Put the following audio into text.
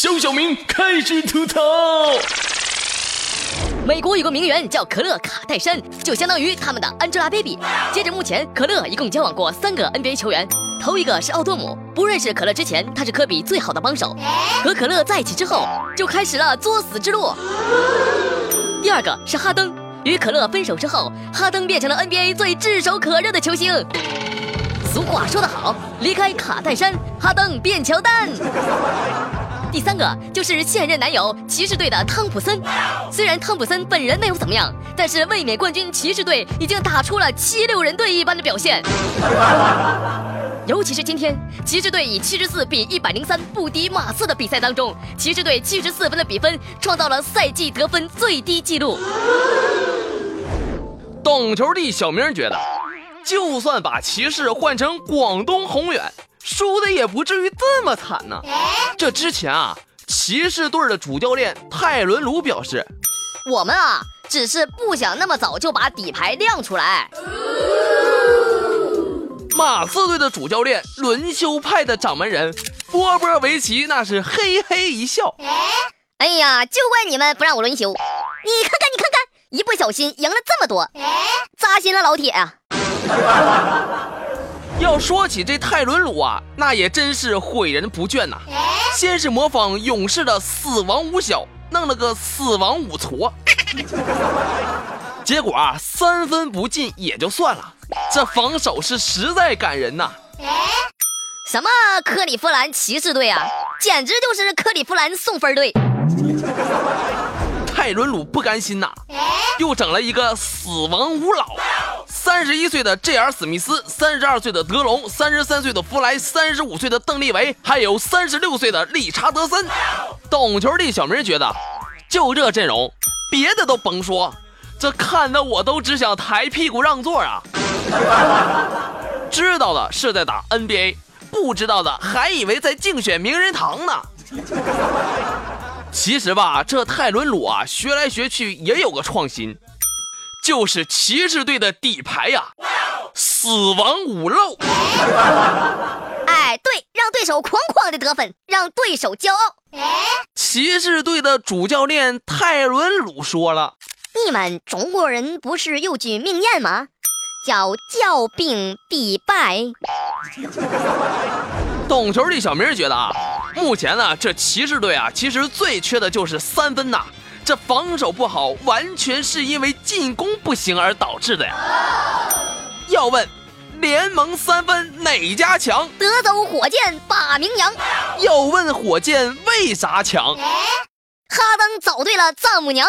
肖小明开始吐槽。美国有个名媛叫可乐卡戴珊，就相当于他们的 Angelababy。截至目前，可乐一共交往过三个 NBA 球员，头一个是奥多姆。不认识可乐之前，他是科比最好的帮手。和可乐在一起之后，就开始了作死之路。第二个是哈登，与可乐分手之后，哈登变成了 NBA 最炙手可热的球星。俗话说得好，离开卡戴珊，哈登变乔丹。第三个就是现任男友骑士队的汤普森，虽然汤普森本人没有怎么样，但是卫冕冠军骑士队已经打出了七六人队一般的表现。尤其是今天，骑士队以七十四比一百零三不敌马刺的比赛当中，骑士队七十四分的比分创造了赛季得分最低纪录。懂球帝小明觉得，就算把骑士换成广东宏远。输的也不至于这么惨呢。这之前啊，骑士队的主教练泰伦卢表示：“我们啊，只是不想那么早就把底牌亮出来。”马刺队的主教练轮休派的掌门人波波维奇那是嘿嘿一笑：“哎呀，就怪你们不让我轮休！你看看，你看看，一不小心赢了这么多，扎心了，老铁啊！”要说起这泰伦鲁啊，那也真是毁人不倦呐。先是模仿勇士的死亡五小，弄了个死亡五矬，结果啊三分不进也就算了，这防守是实在感人呐。什么克利夫兰骑士队啊，简直就是克利夫兰送分队。泰伦鲁不甘心呐，又整了一个死亡五老。三十一岁的 J.R. 史密斯，三十二岁的德隆，三十三岁的弗莱，三十五岁的邓利维，还有三十六岁的理查德森。懂球的小明觉得，就这阵容，别的都甭说，这看的我都只想抬屁股让座啊！知道的是在打 NBA，不知道的还以为在竞选名人堂呢。其实吧，这泰伦鲁啊，学来学去也有个创新。就是骑士队的底牌呀，死亡五漏。哎，对，让对手哐哐的得分，让对手骄傲。骑士队的主教练泰伦鲁说了：“你们中国人不是有句名言吗？叫骄兵必败。”懂球的小明觉得啊，目前呢，这骑士队啊，其实最缺的就是三分呐。这防守不好，完全是因为进攻不行而导致的呀。要问联盟三分哪家强？德州火箭把名扬。要问火箭为啥强？哈登找对了丈母娘。